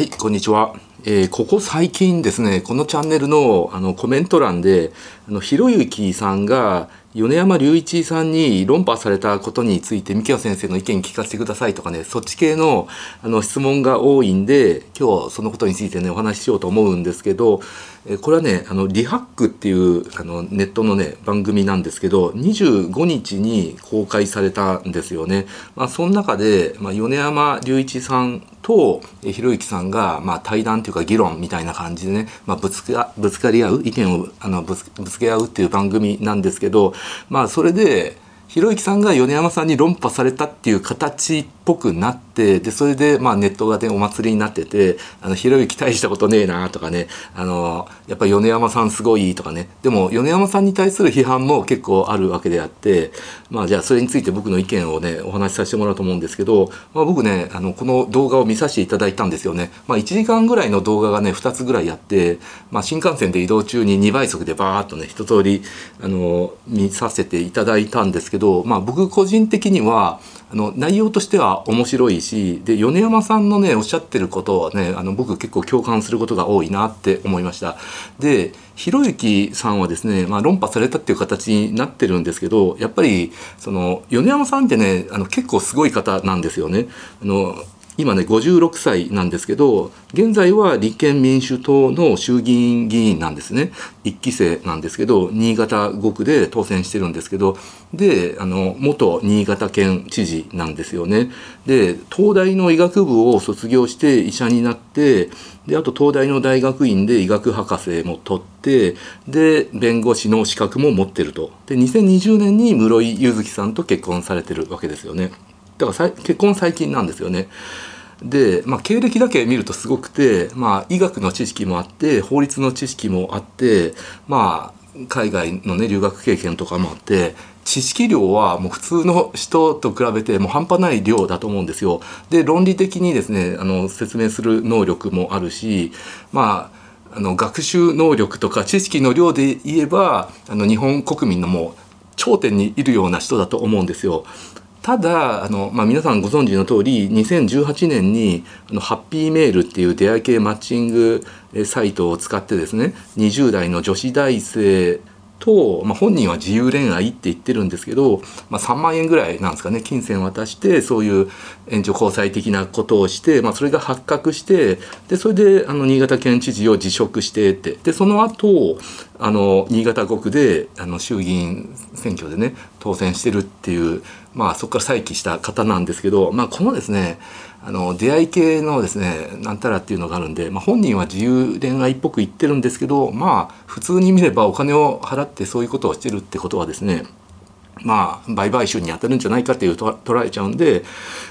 はい、こんにちは。えー、ここ最近ですね、このチャンネルのあのコメント欄で、あのひろゆきさんが米山隆一さんに論破されたことについて三木先生の意見聞かせてくださいとかねそっち系のあの質問が多いんで今日そのことについてねお話ししようと思うんですけどえこれはねあのリハックっていうあのネットのね番組なんですけど25日に公開されたんですよね。まあ、その中で、まあ、米山隆一さんとひろゆきさんが、まあ、対談というか議論みたいな感じでね、まあ、ぶつかぶつかり合う意見をあのぶつぶつけ合うっていう番組なんですけどまあそれでひろゆきさんが米山さんに論破されたっていう形っぽくなってでそれでまあネットがでお祭りになってて「あのひろゆき大したことねえな」とかねあのやっぱ米山さんすごいとかねでも米山さんに対する批判も結構あるわけであってまあじゃあそれについて僕の意見をねお話しさせてもらうと思うんですけど、まあ、僕ねあのこの動画を見させていただいたんですよね。まあ、1時間ぐらいの動画がね2つぐらいあって、まあ、新幹線で移動中に2倍速でバーッとね一通りあの見させていただいたんですけど、まあ、僕個人的にはあの内容としては面白いしで米山さんのねおっしゃってることはねあの僕結構共感することが多いなって思いました。でひろゆきさんはですね、まあ、論破されたっていう形になってるんですけどやっぱりその米山さんってねあの結構すごい方なんですよね。あの今ね56歳なんですけど現在は立憲民主党の衆議院議員なんですね。1期生なんですけど新潟5区で当選してるんですけどであの元新潟県知事なんですよね。で東大の医学部を卒業して医者になってであと東大の大学院で医学博士も取ってで弁護士の資格も持ってると。で2020年に室井佑月さんと結婚されてるわけですよね。だから結婚最近なんですよねで、まあ、経歴だけ見るとすごくて、まあ、医学の知識もあって法律の知識もあってまあ海外のね留学経験とかもあって知識量はもう普通の人と比べてもう半端ない量だと思うんですよ。で論理的にですねあの説明する能力もあるしまああの学習能力とか知識の量で言えばあの日本国民のもう頂点にいるような人だと思うんですよ。ただあの、まあ、皆さんご存知の通り2018年にあのハッピーメールっていう出会い系マッチングサイトを使ってですね20代の女子大生と、まあ、本人は自由恋愛って言ってるんですけど、まあ、3万円ぐらいなんですかね金銭渡してそういう援助交際的なことをして、まあ、それが発覚してでそれであの新潟県知事を辞職してってでその後あの新潟5区であの衆議院選挙でね当選してるっていう、まあ、そこから再起した方なんですけど、まあ、このですねあの出会い系のですねなんたらっていうのがあるんで、まあ、本人は自由恋愛っぽく言ってるんですけどまあ普通に見ればお金を払ってそういうことをしてるってことはですねまあ売買収に当たるんじゃないかっていうと捉えちゃうんで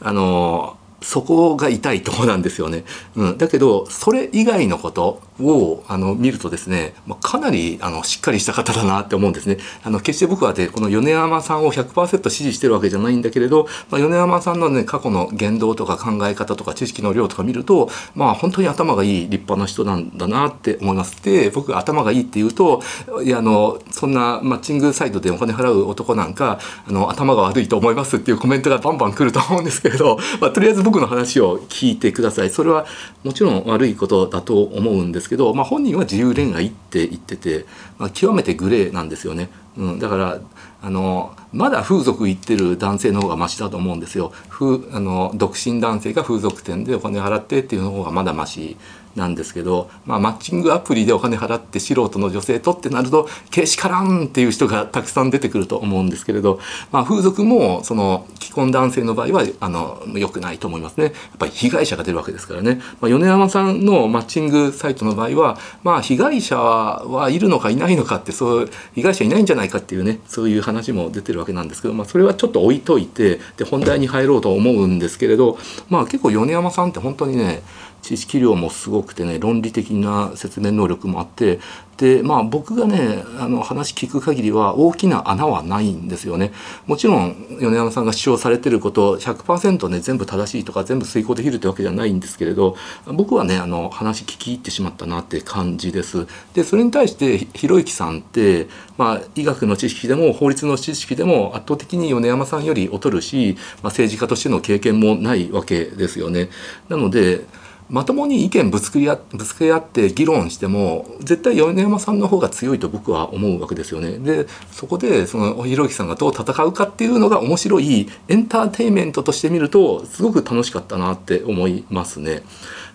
あのそこが痛いとこなんですよね。うん、だけどそれ以外のことをあの見るとですね、まあ、かなりあのしっかりした方だなって思うんですね。あの決して僕はでこの米山さんを100%支持してるわけじゃないんだけれど、まあ、米山さんのね過去の言動とか考え方とか知識の量とか見るとまあ本当に頭がいい立派な人なんだなって思います。で僕頭がいいって言うといやあのそんなマッチングサイトでお金払う男なんかあの頭が悪いと思いますっていうコメントがバンバン来ると思うんですけれど、まあ、とりあえず僕僕の話を聞いてくださいそれはもちろん悪いことだと思うんですけど、まあ、本人は自由恋愛って言ってて、まあ、極めてグレーなんですよね、うん、だからあのまだ風俗行ってる男性の方がマシだと思うんですよ。ふあの独身男性が風俗店でお金払ってっていうの方がまだマシ。なんですけど、まあ、マッチングアプリでお金払って素人の女性とってなるとけしからんっていう人がたくさん出てくると思うんですけれど、まあ、風俗もその既婚男性の場合はあの良くないと思いますね。やっぱり被害者が出るわけですからね、まあ、米山さんのマッチングサイトの場合は、まあ、被害者はいるのかいないのかってそう被害者いないんじゃないかっていうねそういう話も出てるわけなんですけど、まあ、それはちょっと置いといてで本題に入ろうと思うんですけれど、まあ、結構米山さんって本当にね知識量もすごくてね論理的な説明能力もあってでまあ僕がねあの話聞く限りは大きな穴はないんですよね。もちろん米山さんが主張されてること100%ね全部正しいとか全部遂行できるってわけじゃないんですけれど僕はねあの話聞き入ってしまったなって感じです。でそれに対してひろゆきさんって、まあ、医学の知識でも法律の知識でも圧倒的に米山さんより劣るし、まあ、政治家としての経験もないわけですよね。なのでまともに意見ぶつけ合ぶつけ合って議論しても絶対米山さんの方が強いと僕は思うわけですよね。でそこでそのひろゆきさんがどう戦うかっていうのが面白いエンターテインメントとして見るとすごく楽しかったなって思いますね。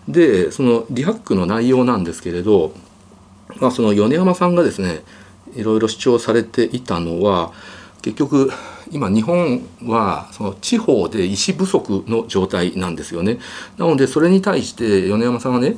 でそのリハックの内容なんですけれど、まあ、その米山さんがですねいろいろ主張されていたのは結局今日本はその地方で医師不足の状態なんですよね。なのでそれに対して米山さんはね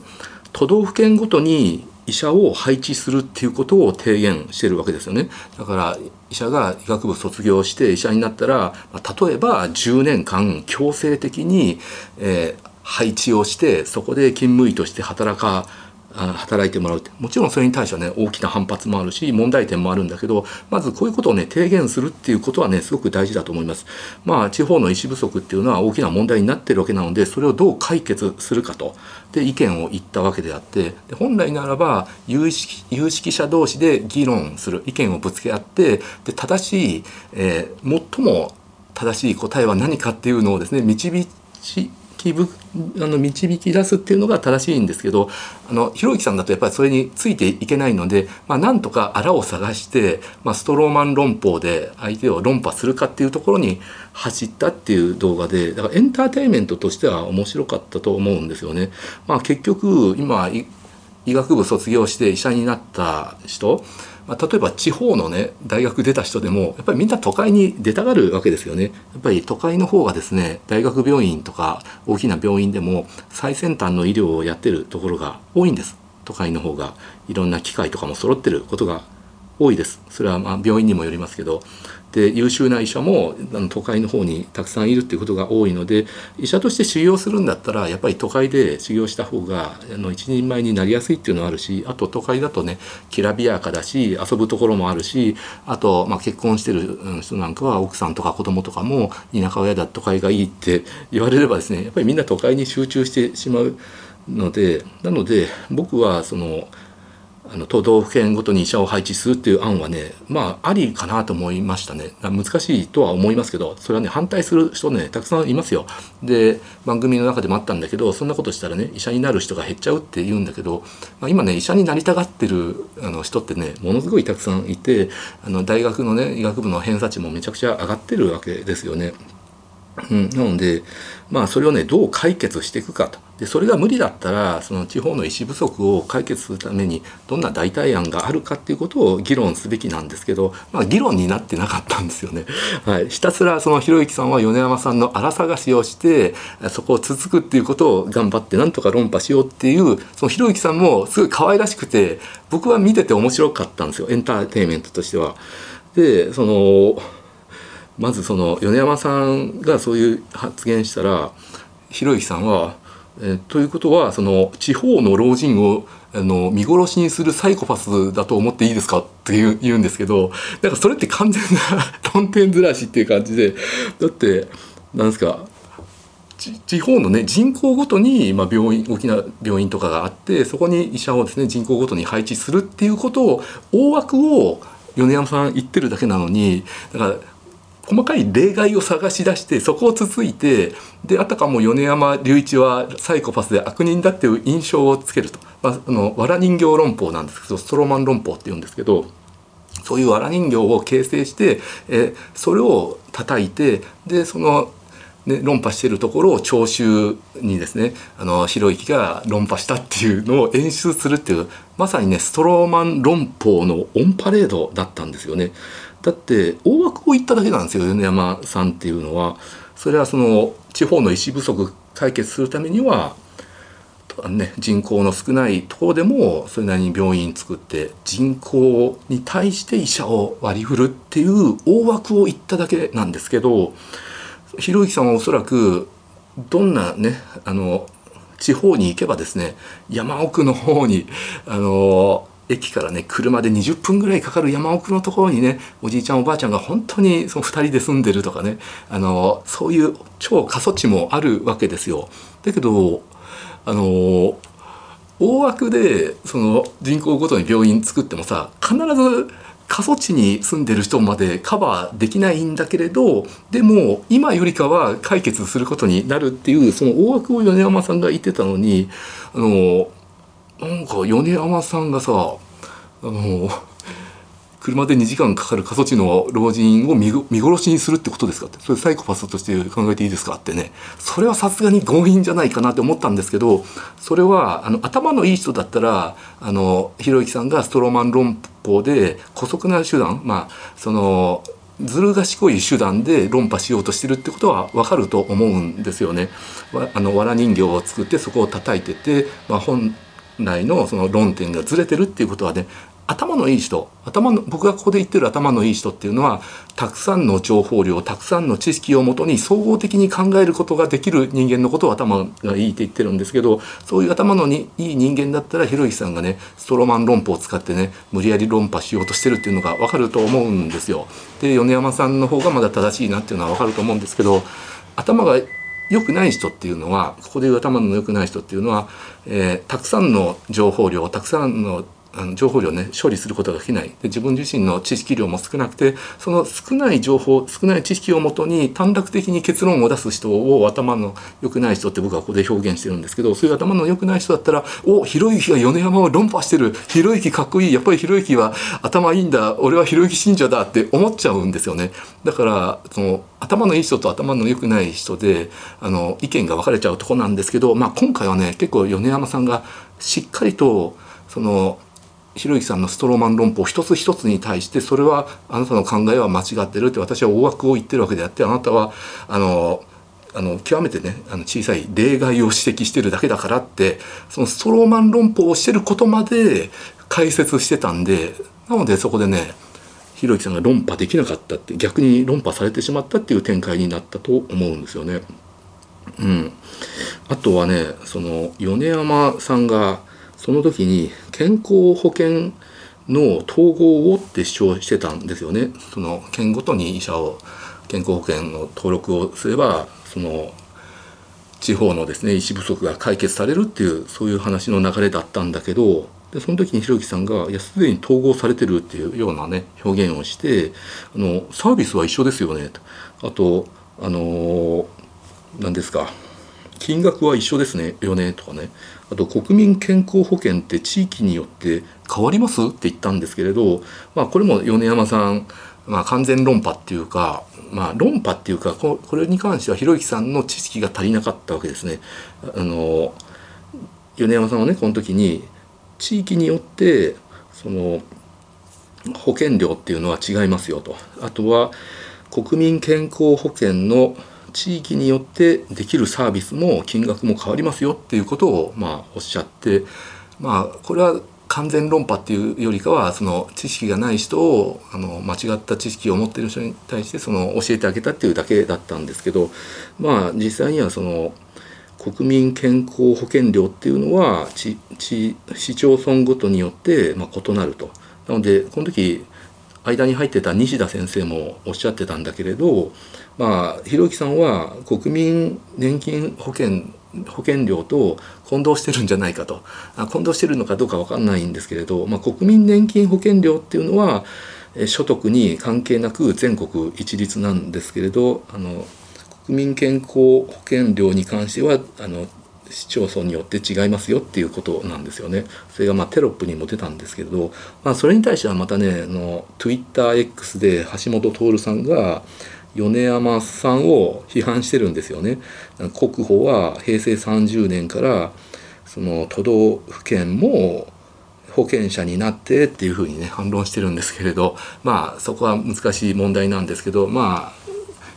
都道府県ごとに医者を配置するっていうことを提言してるわけですよね。だから医者が医学部卒業して医者になったら例えば10年間強制的に、えー、配置をしてそこで勤務医として働か働いてもらうってもちろんそれに対してはね大きな反発もあるし問題点もあるんだけどまずこういうことをね提言するっていうことはねすごく大事だと思います。まあ地方の医師不足っていうのは大きな問題になってるわけなのでそれをどう解決するかとで意見を言ったわけであってで本来ならば有識有識者同士で議論する意見をぶつけ合ってで正しい、えー、最も正しい答えは何かっていうのをですね導きぶあの導き出すっていうのが正しいんですけどあのひろゆきさんだとやっぱりそれについていけないので、まあ、なんとかあらを探して、まあ、ストローマン論法で相手を論破するかっていうところに走ったっていう動画でだからエンターテインメントとしては面白かったと思うんですよね。まあ、結局今医学部卒業して医者になった人まあ、例えば地方のね大学出た人でもやっぱりみんな都会に出たがるわけですよね。やっぱり都会の方がですね大学病院とか大きな病院でも最先端の医療をやってるところが多いんです。都会の方がいろんな機械とかも揃ってることが多いです。それはまあ病院にもよりますけどで優秀な医者もあの都会の方にたくさんいるっていうことが多いので医者として修行するんだったらやっぱり都会で修行した方があの一人前になりやすいっていうのはあるしあと都会だとねきらびやかだし遊ぶところもあるしあと、まあ、結婚してる人なんかは奥さんとか子供とかも田舎親だ都会がいいって言われればですねやっぱりみんな都会に集中してしまうのでなので僕はそのあの都道府県ごとに医者を配置するっていう案はねまあありかなと思いましたね難しいとは思いますけどそれはね反対する人ねたくさんいますよで番組の中でもあったんだけどそんなことしたらね医者になる人が減っちゃうって言うんだけど、まあ、今ね医者になりたがってるあの人ってねものすごいたくさんいてあの大学のね医学部の偏差値もめちゃくちゃ上がってるわけですよね。うん、なのでまあそれをねどう解決していくかとでそれが無理だったらその地方の医師不足を解決するためにどんな代替案があるかっていうことを議論すべきなんですけど、まあ、議論になってなかったんですよね。はい、ひたすらそのひろゆきさんは米山さんの荒探しをしてそこを続くっていうことを頑張ってなんとか論破しようっていうそのひろゆきさんもすごい可愛らしくて僕は見てて面白かったんですよエンターテインメントとしては。でそのまずその米山さんがそういう発言したらひろゆきさんは、えー、ということはその地方の老人をあの見殺しにするサイコパスだと思っていいですかって言う言うんですけどなんかそれって完全なとんてんずらしっていう感じでだってなんですか地方のね人口ごとに、まあ、病院大きな病院とかがあってそこに医者をですね人口ごとに配置するっていうことを大枠を米山さん言ってるだけなのにだから細かい例外を探し出してそこをつついてであたかも米山隆一はサイコパスで悪人だっていう印象をつけると、まあ、あの藁人形論法なんですけどストローマン論法って言うんですけどそういう藁人形を形成してえそれを叩いてでそのね、論破してるところを聴衆にですねあのひろゆきが論破したっていうのを演出するっていうまさにねストローマン論法のオンパレードだったんですよね。だって大枠を言っただけなんですよ米山さんっていうのは。それはその地方の医師不足解決するためにはね、人口の少ないところでもそれなりに病院作って人口に対して医者を割り振るっていう大枠を言っただけなんですけどひろゆきさんはおそらくどんなねあの地方に行けばですね山奥の方にあの駅からね車で20分ぐらいかかる山奥のところにねおじいちゃんおばあちゃんが本当にその2人で住んでるとかねあのそういう超過疎地もあるわけですよ。だけどあの大枠でその人口ごとに病院作ってもさ必ず過疎地に住んでる人までカバーできないんだけれどでも今よりかは解決することになるっていうその大枠を米山さんが言ってたのにあのなんか米山さんがさあの車で2時間かかる過疎地の老人を見殺しにするってことですかってそれサイコパスとして考えていいですかってねそれはさすがに強引じゃないかなって思ったんですけどそれはあの頭のいい人だったらあのひろゆきさんがストローマン論法で姑息な手段まあそのずる賢い手段で論破しようとしてるってことは分かると思うんですよね。あの藁人形を作ってそこを叩いてて、まあ、本来のその論点がずれてるっていうことはね頭のいい人頭の僕がここで言ってる頭のいい人っていうのはたくさんの情報量たくさんの知識をもとに総合的に考えることができる人間のことを頭がいいって言ってるんですけどそういう頭のにいい人間だったらひろゆきさんがねストロマン論法を使ってね無理やり論破しようとしてるっていうのが分かると思うんですよ。で米山さんの方がまだ正しいなっていうのは分かると思うんですけど頭が良くない人っていうのはここで言う頭の良くない人っていうのは、えー、たくさんの情報量たくさんのあの情報量ね処理することができないで自分自身の知識量も少なくてその少ない情報少ない知識をもとに短絡的に結論を出す人を頭の良くない人って僕はここで表現してるんですけどそういう頭の良くない人だったら「おひろゆきが米山を論破してるひろゆきかっこいいやっぱりひろゆきは頭いいんだ俺はひろゆき信者だ」って思っちゃうんですよね。だからその頭のいい人と頭の良くない人であの意見が分かれちゃうとこなんですけど、まあ、今回はね結構米山さんがしっかりとそのひろゆきさんのストローマン論法一つ一つに対してそれはあなたの考えは間違ってるって私は大枠を言ってるわけであってあなたはあのあの極めてねあの小さい例外を指摘してるだけだからってそのストローマン論法をしてることまで解説してたんでなのでそこでねひろゆきさんが論破できなかったって逆に論破されてしまったっていう展開になったと思うんですよね。うん、あとはねその米山さんがその時に健康保険の統合をって主張してたんですよね。その県ごとに医者を健康保険の登録をすればその地方のですね医師不足が解決されるっていうそういう話の流れだったんだけどでその時にひろゆきさんが「いやすでに統合されてる」っていうようなね表現をしてあのサービスは一緒ですよねとあとあの何ですか金額は一緒ですねよねとかねあと国民健康保険って地域によって変わります？って言ったんですけれど、まあ、これも米山さん、まあ、完全論破っていうか、まあ、論破っていうかこれに関してはひろゆきさんの知識が足りなかったわけですね。あの米山さんはねこの時に地域によってその保険料っていうのは違いますよとあとは国民健康保険の地域によってできるサービスも金額も変わりますよっていうことをまあおっしゃってまあこれは完全論破っていうよりかはその知識がない人をあの間違った知識を持ってる人に対してその教えてあげたっていうだけだったんですけどまあ実際にはその国民健康保険料っていうのは市町村ごとによってま異なると。なのでこの時間に入ってた西田先生もおっしゃってたんだけれどまあひろゆきさんは国民年金保険保険料と混同してるんじゃないかと混同してるのかどうか分かんないんですけれど、まあ、国民年金保険料っていうのは所得に関係なく全国一律なんですけれどあの国民健康保険料に関してはあの市町村によって違いますよっていうことなんですよね。それがまあテロップにも出たんですけれど、まあ、それに対してはまたねあの TwitterX で橋本徹さんが米山さんを批判してるんですよね。国保は平成30年からその都道府県も保険者になってっていうふうにね反論してるんですけれどまあそこは難しい問題なんですけどまあ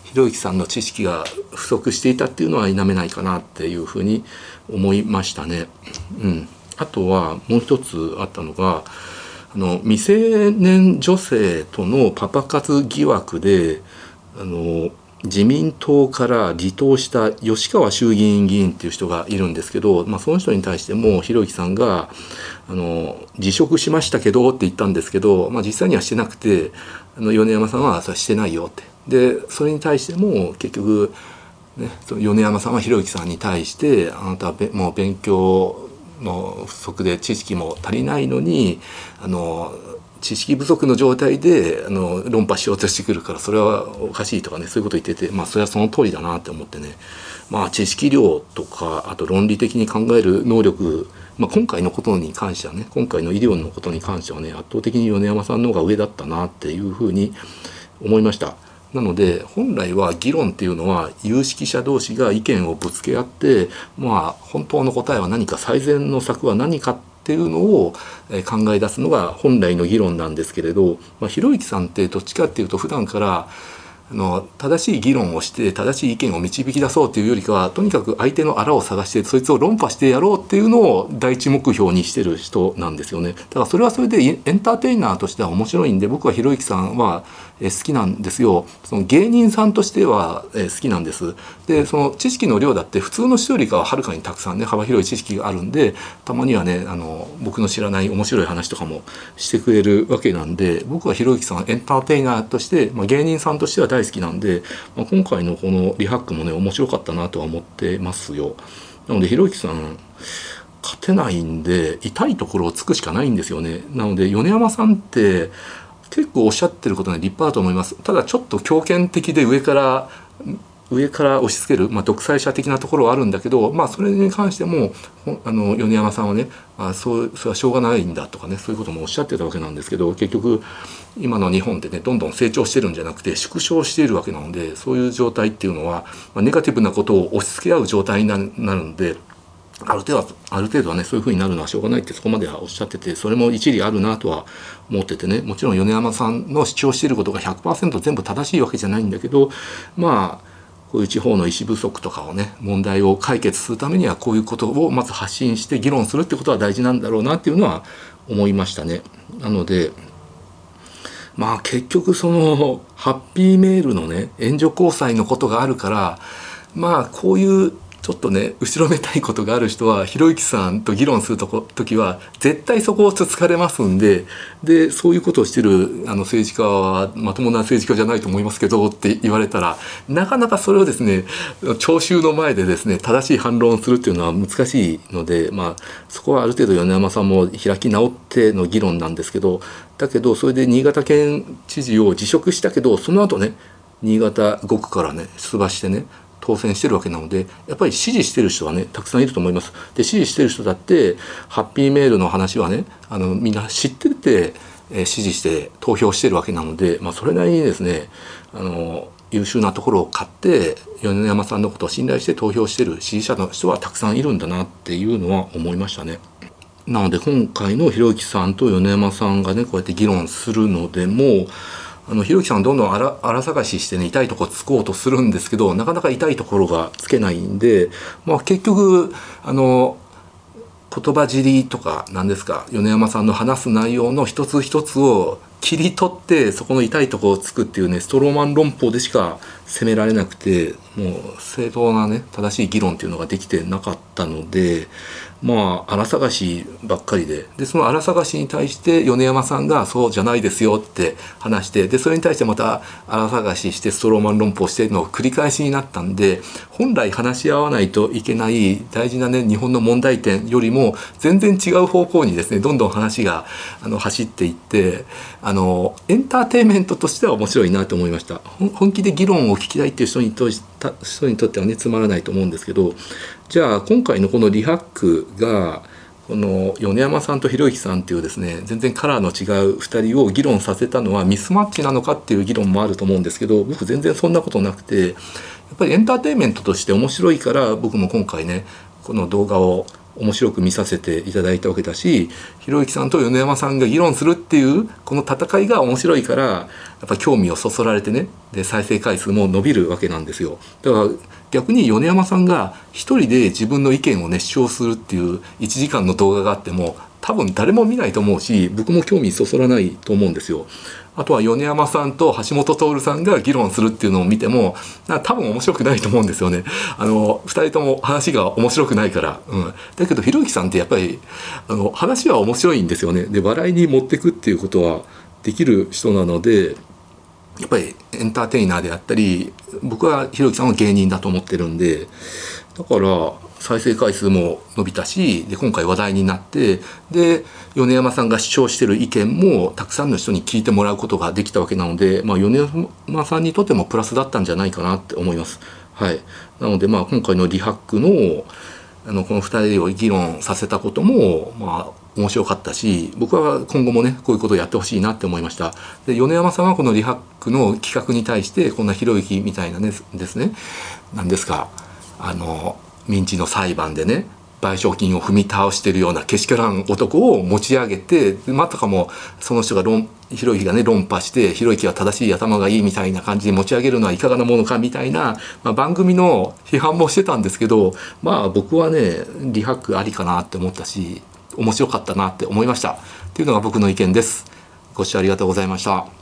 ひろゆきさんの知識が不足していたっていうのは否めないかなっていうふうに思いましたね。うん、あとはもう一つあったのがあの未成年女性とのパパ活疑惑であの自民党から離党した吉川衆議院議員っていう人がいるんですけど、まあ、その人に対してもひろゆきさんがあの辞職しましたけどって言ったんですけど、まあ、実際にはしてなくてあの米山さんはそれしてないよって。でそれに対しても結局、ね、米山さんはひろゆきさんに対してあなたはもう勉強の不足で知識も足りないのにあの知識不足の状態であの論破しようとしてくるからそれはおかしいとかねそういうこと言っててまあそれはその通りだなって思ってねまあ知識量とかあと論理的に考える能力まあ、今回のことに関してはね今回の医療のことに関してはね圧倒的に米山さんの方が上だったなっていうふうに思いました。なので本来は議論っていうのは有識者同士が意見をぶつけ合ってまあ本当の答えは何か最善の策は何かってっていうのを考え出すのが本来の議論なんですけれど、まあ、ひろゆきさんってどっちかっていうと普段からあの正しい議論をして正しい意見を導き出そうというよりかはとにかく相手のあらを探してそいつを論破してやろうっていうのを第一目標にしてる人なんですよね。だからそれはそれでエンターテイナーとしては面白いんで僕はひろゆきさんは好きなんですよ。その芸人さんとしては好きなんです。でその知識の量だって普通の人よりかははるかにたくさんね幅広い知識があるんでたまにはねあの僕の知らない面白い話とかもしてくれるわけなんで僕はひろゆきさんエンターテイナーとして、まあ、芸人さんとしては大好きなんで、まあ、今回のこのリハックもね面白かったなとは思ってますよ。なのでひろゆきさん勝てないんで痛いところをつくしかないんですよね。なので米山さんって結構おっしゃってることね立派だと思います。ただちょっと強権的で上から上から押し付ける、まあ、独裁者的なところはあるんだけど、まあ、それに関してもあの米山さんはねあそうそれはしょうがないんだとかねそういうこともおっしゃってたわけなんですけど結局今の日本ってねどんどん成長してるんじゃなくて縮小しているわけなのでそういう状態っていうのは、まあ、ネガティブなことを押し付け合う状態になるので。ある程度はある程度はねそういうふうになるのはしょうがないってそこまではおっしゃっててそれも一理あるなとは思っててねもちろん米山さんの主張していることが100%全部正しいわけじゃないんだけどまあこういう地方の医師不足とかをね問題を解決するためにはこういうことをまず発信して議論するってことは大事なんだろうなっていうのは思いましたね。なのでまあ結局そのハッピーメールのね援助交際のことがあるからまあこういうちょっとね後ろめたいことがある人はひろゆきさんと議論するとこ時は絶対そこをつつかれますんででそういうことをしてるあの政治家はまともな政治家じゃないと思いますけどって言われたらなかなかそれをですね聴衆の前でですね正しい反論をするっていうのは難しいのでまあそこはある程度米山さんも開き直っての議論なんですけどだけどそれで新潟県知事を辞職したけどその後ね新潟5区からね出馬してね当選してるわけなのでやっぱり支持してる人はねたくさんいると思います。で支持してる人だってハッピーメールの話はねあのみんな知ってて、えー、支持して投票してるわけなので、まあ、それなりにですねあの優秀なところを買って米山さんのことを信頼して投票してる支持者の人はたくさんいるんだなっていうのは思いましたね。なので今回のひろゆきさんと米山さんがねこうやって議論するのでもあのひろきさんどんどん荒荒探ししてね痛いとこつこうとするんですけどなかなか痛いところがつけないんで、まあ、結局あの言葉尻とか何ですか米山さんの話す内容の一つ一つを切り取ってそこの痛いとこをつくっていうねストローマン論法でしか責められなくてもう正当なね正しい議論っていうのができてなかったのでまあ荒探しばっかりで。でその荒探しに対して米山さんが「そうじゃないですよ」って話してでそれに対してまた荒探ししてストローマン論法してるのを繰り返しになったんで本来話し合わないといけない大事なね日本の問題点よりも全然違う方向にですねどんどん話があの走っていってあのエンターテインメントとしては面白いなと思いました。本気で議論を聞きたいっていう人にと人にとってはねつまらないと思うんですけどじゃあ今回のこのリハックがこの米山さんとひろゆきさんっていうですね全然カラーの違う2人を議論させたのはミスマッチなのかっていう議論もあると思うんですけど僕全然そんなことなくてやっぱりエンターテインメントとして面白いから僕も今回ねこの動画を面白く見させていただいたわけだしひろゆきさんと米山さんが議論するっていうこの戦いが面白いからやっぱ興味をそそられてねで再生回数も伸びるわけなんですよ。だから逆に米山さんが一人で自分の意見を熱唱するっていう1時間の動画があっても多分誰も見ないと思うし僕も興味そそらないと思うんですよ。あとは米山さんと橋本徹さんが議論するっていうのを見ても多分面白くないと思うんですよね。あの2人とも話が面白くないから。うん、だけどひろゆきさんってやっぱりあの話は面白いんですよね。で笑いに持ってくっていうことはできる人なのでやっぱりエンターテイナーであったり僕はひろゆきさんは芸人だと思ってるんでだから再生回数も伸びたしで今回話題になってで米山さんが主張してる意見もたくさんの人に聞いてもらうことができたわけなので、まあ、米山さんにとってもプラスだったんじゃないかなって思います。はい、なのでまあ今回のリハックのあのこの2人を議論させたこともまあ面白かったし僕は今後もねこういうことをやってほしいなって思いましたで米山さんはこのリハックの企画に対してこんなひろゆきみたいなねですね何ですかあの民事の裁判でね賠償金を踏み倒してるようなけしからん男を持ち上げてまたかもその人が論ひろゆきがね論破してひろゆきは正しい頭がいいみたいな感じで持ち上げるのはいかがなものかみたいな、まあ、番組の批判もしてたんですけどまあ僕はねリハックありかなって思ったし面白かったなって思いましたっていうのが僕の意見です。ご視聴ありがとうございました。